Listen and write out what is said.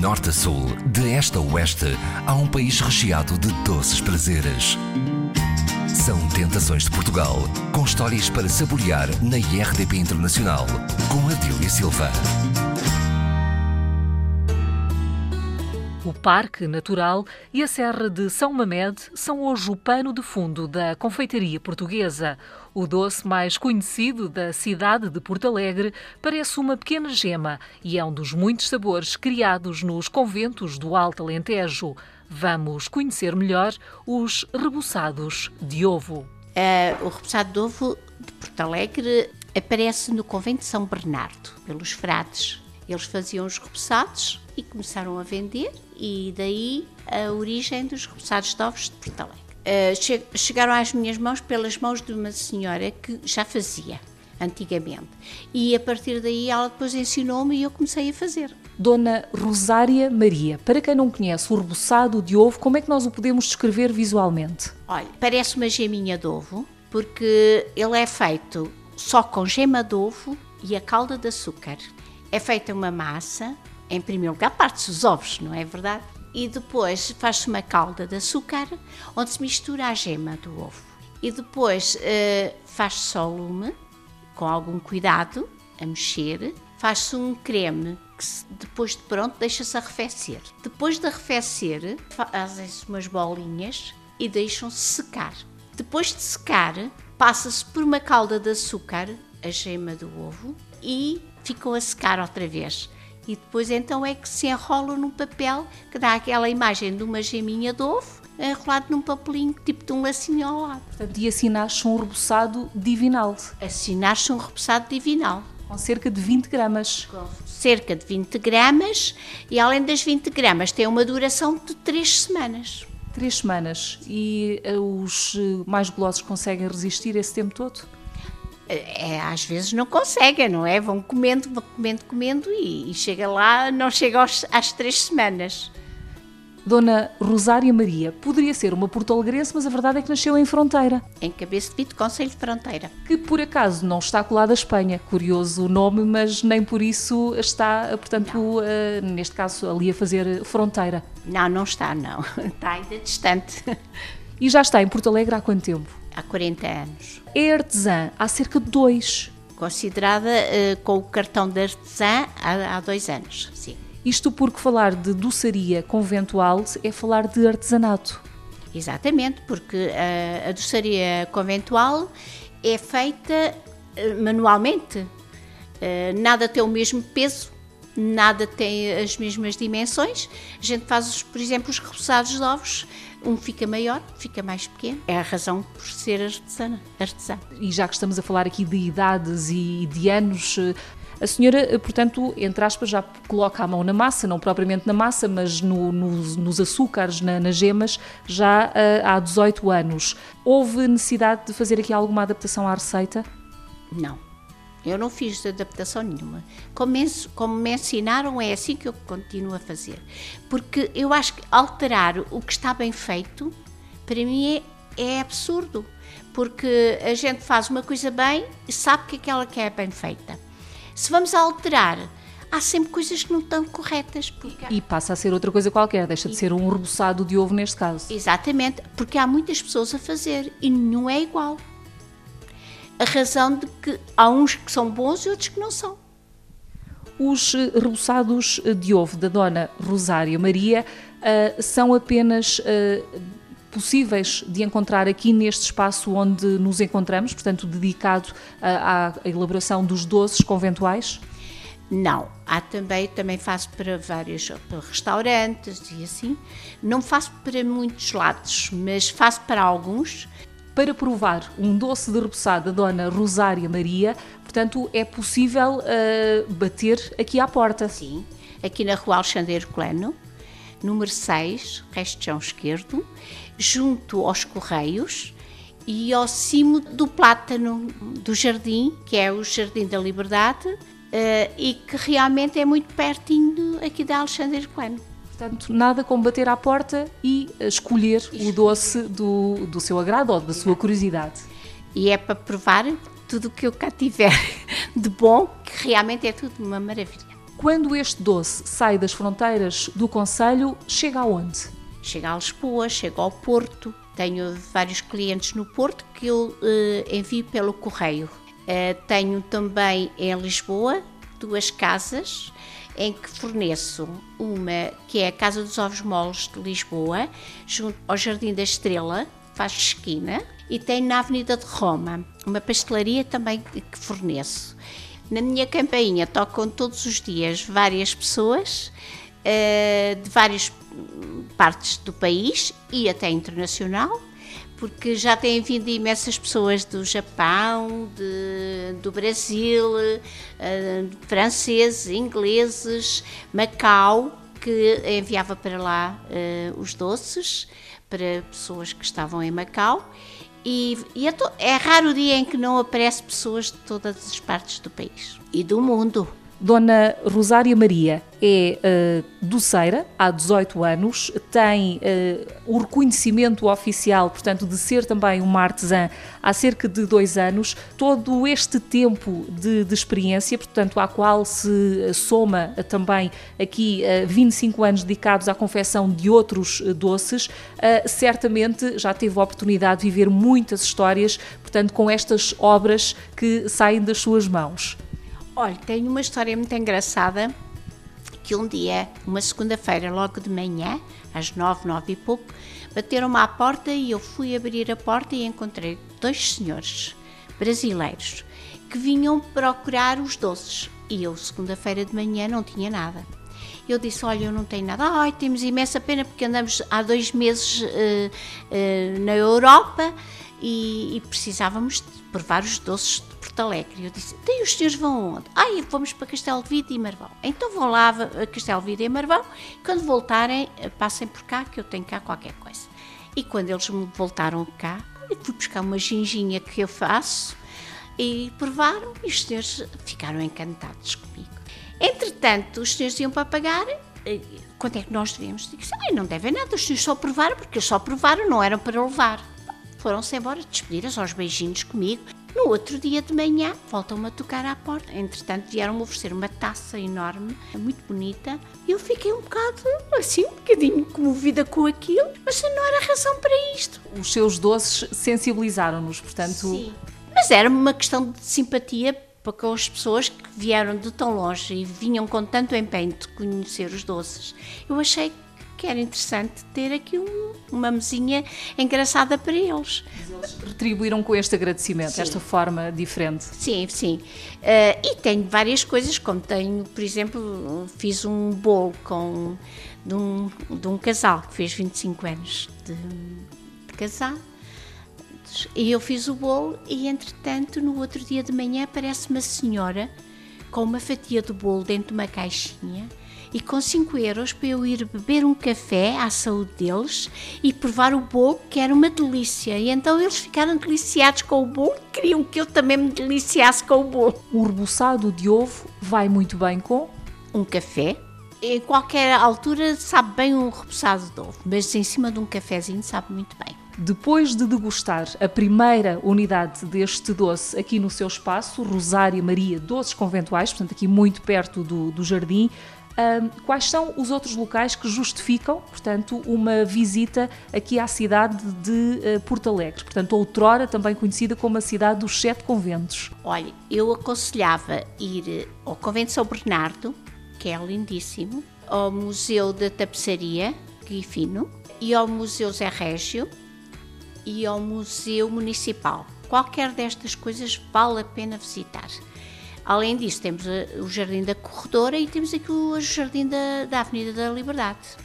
norte a sul, de este a oeste, há um país recheado de doces prazeres. São Tentações de Portugal, com histórias para saborear na IRDP Internacional, com Adília Silva. O Parque Natural e a Serra de São Mamede são hoje o pano de fundo da confeitaria portuguesa. O doce mais conhecido da cidade de Porto Alegre parece uma pequena gema e é um dos muitos sabores criados nos conventos do Alto Alentejo. Vamos conhecer melhor os rebuçados de ovo. Uh, o rebuçado de ovo de Porto Alegre aparece no convento de São Bernardo, pelos frades. Eles faziam os rebuçados e começaram a vender, e daí a origem dos rebuçados de ovos de Porto Alegre. Uh, chegaram às minhas mãos pelas mãos de uma senhora que já fazia antigamente. E a partir daí ela depois ensinou-me e eu comecei a fazer. Dona Rosária Maria, para quem não conhece o rebuçado de ovo, como é que nós o podemos descrever visualmente? Olha, parece uma geminha de ovo, porque ele é feito só com gema de ovo e a calda de açúcar. É feita uma massa, em primeiro lugar parte-se os ovos, não é verdade? E depois faz-se uma calda de açúcar, onde se mistura a gema do ovo. E depois uh, faz-se só lume, com algum cuidado, a mexer, faz-se um creme que depois de pronto deixa-se arrefecer. Depois de arrefecer, fazem-se umas bolinhas e deixam-se secar. Depois de secar, passa-se por uma calda de açúcar, a gema do ovo, e ficam a secar outra vez. E depois então é que se enrolam num papel que dá aquela imagem de uma geminha de ovo enrolado num papelinho, tipo de um lacinho ao lado. Portanto, e assim nasce um rebuçado divinal. Assim nasce um rebuçado divinal. Com cerca de 20 gramas. Com cerca de 20 gramas e além das 20 gramas tem uma duração de 3 semanas. Três semanas. E uh, os uh, mais golosos conseguem resistir esse tempo todo? É, às vezes não conseguem, não é? Vão comendo, vão comendo, comendo e, e chega lá, não chega aos, às três semanas. Dona Rosária Maria poderia ser uma porto-alegrense, mas a verdade é que nasceu em Fronteira. Em Cabeça de Vito, Conselho de Fronteira. Que por acaso não está colada à Espanha. Curioso o nome, mas nem por isso está, portanto, uh, neste caso, ali a fazer fronteira. Não, não está, não. Está ainda distante. E já está em Porto Alegre há quanto tempo? Há 40 anos. É artesã há cerca de dois. Considerada uh, com o cartão de artesã há, há dois anos, sim. Isto porque falar de doçaria conventual é falar de artesanato. Exatamente, porque a, a doçaria conventual é feita uh, manualmente. Nada tem o mesmo peso, nada tem as mesmas dimensões. A gente faz, por exemplo, os repousados de ovos. Um fica maior, fica mais pequeno. É a razão por ser artesana, artesã. E já que estamos a falar aqui de idades e de anos, a senhora, portanto, entre aspas, já coloca a mão na massa, não propriamente na massa, mas no, nos, nos, açúcares, na, nas gemas, já uh, há 18 anos. Houve necessidade de fazer aqui alguma adaptação à receita? Não. Eu não fiz adaptação nenhuma. Como me, como me ensinaram, é assim que eu continuo a fazer. Porque eu acho que alterar o que está bem feito, para mim é, é absurdo. Porque a gente faz uma coisa bem e sabe que aquela que é bem feita. Se vamos alterar, há sempre coisas que não estão corretas. Porque... E passa a ser outra coisa qualquer, deixa de ser um reboçado de ovo neste caso. Exatamente, porque há muitas pessoas a fazer e nenhum é igual. A razão de que há uns que são bons e outros que não são. Os eh, reboçados de ovo da Dona Rosária Maria uh, são apenas uh, possíveis de encontrar aqui neste espaço onde nos encontramos, portanto, dedicado à, à elaboração dos doces conventuais? Não, há também, também faço para vários restaurantes e assim. Não faço para muitos lados, mas faço para alguns. Para provar um doce de repousado da Dona Rosária Maria, portanto, é possível uh, bater aqui à porta. Sim, aqui na Rua Alexandre Colano, número 6, resto chão esquerdo, junto aos Correios e ao cimo do plátano do jardim, que é o Jardim da Liberdade, uh, e que realmente é muito pertinho aqui da Alexandre Coelho. Portanto, nada como bater à porta e escolher o doce do, do seu agrado ou da sua curiosidade. E é para provar tudo o que eu cá tiver de bom, que realmente é tudo uma maravilha. Quando este doce sai das fronteiras do Conselho, chega aonde? Chega a Lisboa, chega ao Porto. Tenho vários clientes no Porto que eu uh, envio pelo correio. Uh, tenho também em Lisboa duas casas em que forneço uma que é a Casa dos Ovos Moles de Lisboa, junto ao Jardim da Estrela, faz esquina, e tenho na Avenida de Roma uma pastelaria também que forneço. Na minha campainha tocam todos os dias várias pessoas uh, de várias partes do país e até internacional, porque já têm vindo imensas pessoas do Japão, de, do Brasil, uh, franceses, ingleses, Macau, que enviava para lá uh, os doces para pessoas que estavam em Macau. E, e é, é raro o dia em que não aparece pessoas de todas as partes do país e do mundo. Dona Rosária Maria é uh, doceira há 18 anos, tem uh, o reconhecimento oficial, portanto, de ser também uma artesã há cerca de dois anos. Todo este tempo de, de experiência, portanto, à qual se soma também aqui uh, 25 anos dedicados à confecção de outros doces, certamente já teve a oportunidade de viver muitas histórias, portanto, com estas obras que saem das suas mãos. Olha, tenho uma história muito engraçada que um dia, uma segunda-feira, logo de manhã, às nove, nove e pouco, bateram-me à porta e eu fui abrir a porta e encontrei dois senhores brasileiros que vinham procurar os doces. E eu, segunda-feira de manhã, não tinha nada. Eu disse: Olha, eu não tenho nada. Ai, temos imensa pena porque andamos há dois meses uh, uh, na Europa e, e precisávamos de provar os doces Porto Alegre. Eu disse, daí os senhores vão onde? Ai, vamos para Castelo de Vide e Marvão. Então vão lá a Castelo de Vide e Marvão, quando voltarem, passem por cá, que eu tenho cá qualquer coisa. E quando eles voltaram cá, eu fui buscar uma ginginha que eu faço e provaram e os senhores ficaram encantados comigo. Entretanto, os senhores iam para pagar, quanto é que nós devemos? Disse, ai, não devem nada, os senhores só provaram, porque eles só provaram, não eram para levar. Foram-se embora, despediram-se aos beijinhos comigo no outro dia de manhã, voltam-me a tocar à porta. Entretanto, vieram-me oferecer uma taça enorme, muito bonita, e eu fiquei um bocado, assim, um bocadinho comovida com aquilo, mas não era razão para isto. Os seus doces sensibilizaram-nos, portanto. Sim. Mas era uma questão de simpatia para com as pessoas que vieram de tão longe e vinham com tanto empenho de conhecer os doces. Eu achei que era interessante ter aqui um, uma mesinha engraçada para eles. Eles retribuíram com este agradecimento, sim. esta forma diferente. Sim, sim. Uh, e tenho várias coisas, como tenho, por exemplo, fiz um bolo com, de, um, de um casal que fez 25 anos de, de casar. E eu fiz o bolo e, entretanto, no outro dia de manhã aparece uma senhora com uma fatia de bolo dentro de uma caixinha e com 5 euros para eu ir beber um café à saúde deles e provar o bolo, que era uma delícia. E então eles ficaram deliciados com o bolo queriam que eu também me deliciasse com o bolo. O rebuçado de ovo vai muito bem com? Um café. Em qualquer altura sabe bem um rebuçado de ovo, mas em cima de um cafezinho sabe muito bem. Depois de degustar a primeira unidade deste doce aqui no seu espaço, Rosária Maria Doces Conventuais, portanto aqui muito perto do, do jardim, quais são os outros locais que justificam, portanto, uma visita aqui à cidade de uh, Porto Alegre, portanto, outrora também conhecida como a cidade dos Sete Conventos? Olha, eu aconselhava ir eh, ao Convento São Bernardo, que é lindíssimo, ao Museu da Tapeçaria, Guifino, e ao Museu Zé Régio e ao Museu Municipal. Qualquer destas coisas vale a pena visitar. Além disso, temos o Jardim da Corredora e temos aqui o Jardim da, da Avenida da Liberdade.